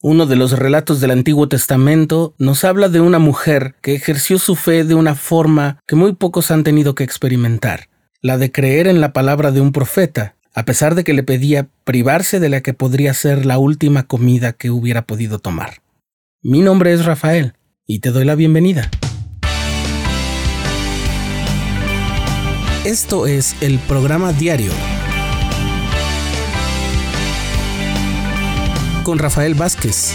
Uno de los relatos del Antiguo Testamento nos habla de una mujer que ejerció su fe de una forma que muy pocos han tenido que experimentar, la de creer en la palabra de un profeta, a pesar de que le pedía privarse de la que podría ser la última comida que hubiera podido tomar. Mi nombre es Rafael y te doy la bienvenida. Esto es el programa diario con Rafael Vázquez.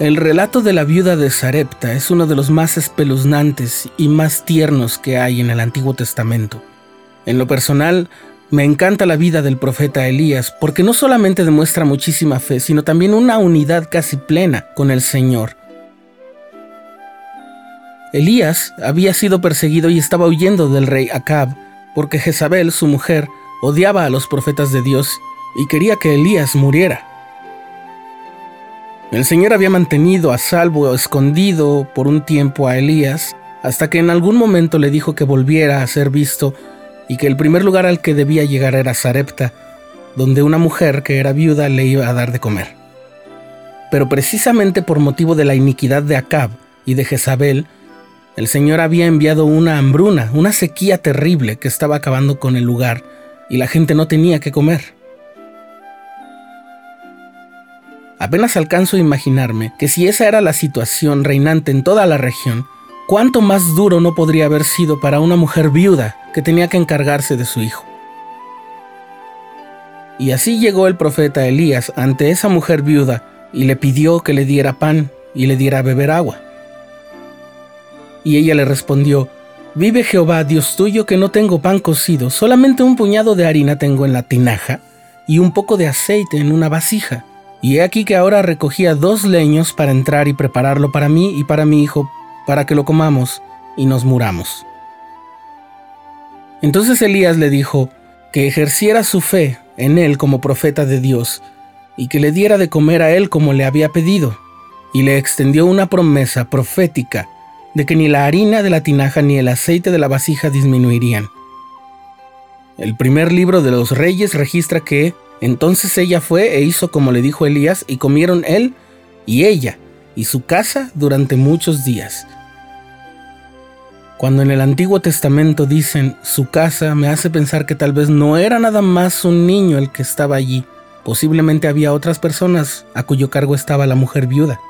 El relato de la viuda de Sarepta es uno de los más espeluznantes y más tiernos que hay en el Antiguo Testamento. En lo personal, me encanta la vida del profeta Elías porque no solamente demuestra muchísima fe, sino también una unidad casi plena con el Señor. Elías había sido perseguido y estaba huyendo del rey Acab, porque Jezabel, su mujer, odiaba a los profetas de Dios y quería que Elías muriera. El Señor había mantenido a salvo o escondido por un tiempo a Elías, hasta que en algún momento le dijo que volviera a ser visto y que el primer lugar al que debía llegar era Sarepta, donde una mujer que era viuda le iba a dar de comer. Pero precisamente por motivo de la iniquidad de Acab y de Jezabel, el Señor había enviado una hambruna, una sequía terrible que estaba acabando con el lugar y la gente no tenía que comer. Apenas alcanzo a imaginarme que si esa era la situación reinante en toda la región, cuánto más duro no podría haber sido para una mujer viuda que tenía que encargarse de su hijo. Y así llegó el profeta Elías ante esa mujer viuda y le pidió que le diera pan y le diera beber agua. Y ella le respondió, Vive Jehová, Dios tuyo, que no tengo pan cocido, solamente un puñado de harina tengo en la tinaja y un poco de aceite en una vasija. Y he aquí que ahora recogía dos leños para entrar y prepararlo para mí y para mi hijo, para que lo comamos y nos muramos. Entonces Elías le dijo que ejerciera su fe en él como profeta de Dios, y que le diera de comer a él como le había pedido, y le extendió una promesa profética de que ni la harina de la tinaja ni el aceite de la vasija disminuirían. El primer libro de los reyes registra que entonces ella fue e hizo como le dijo Elías y comieron él y ella y su casa durante muchos días. Cuando en el Antiguo Testamento dicen su casa, me hace pensar que tal vez no era nada más un niño el que estaba allí. Posiblemente había otras personas a cuyo cargo estaba la mujer viuda.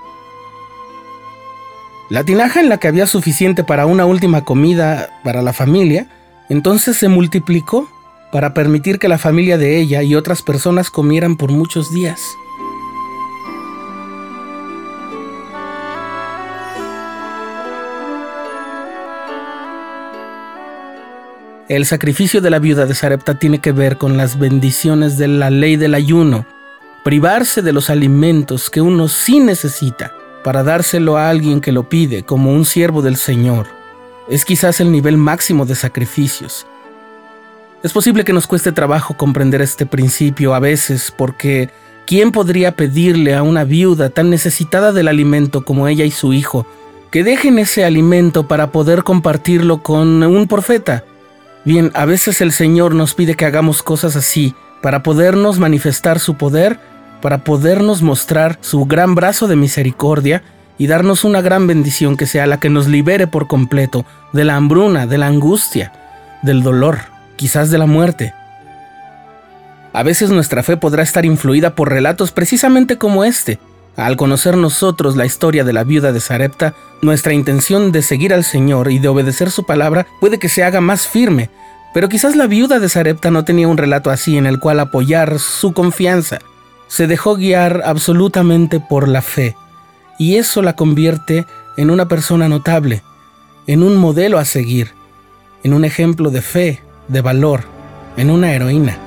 La tinaja en la que había suficiente para una última comida para la familia, entonces se multiplicó para permitir que la familia de ella y otras personas comieran por muchos días. El sacrificio de la viuda de Sarepta tiene que ver con las bendiciones de la ley del ayuno, privarse de los alimentos que uno sí necesita para dárselo a alguien que lo pide como un siervo del Señor. Es quizás el nivel máximo de sacrificios. Es posible que nos cueste trabajo comprender este principio a veces porque ¿quién podría pedirle a una viuda tan necesitada del alimento como ella y su hijo que dejen ese alimento para poder compartirlo con un profeta? Bien, a veces el Señor nos pide que hagamos cosas así para podernos manifestar su poder para podernos mostrar su gran brazo de misericordia y darnos una gran bendición que sea la que nos libere por completo de la hambruna, de la angustia, del dolor, quizás de la muerte. A veces nuestra fe podrá estar influida por relatos precisamente como este. Al conocer nosotros la historia de la viuda de Sarepta, nuestra intención de seguir al Señor y de obedecer su palabra puede que se haga más firme, pero quizás la viuda de Sarepta no tenía un relato así en el cual apoyar su confianza se dejó guiar absolutamente por la fe, y eso la convierte en una persona notable, en un modelo a seguir, en un ejemplo de fe, de valor, en una heroína.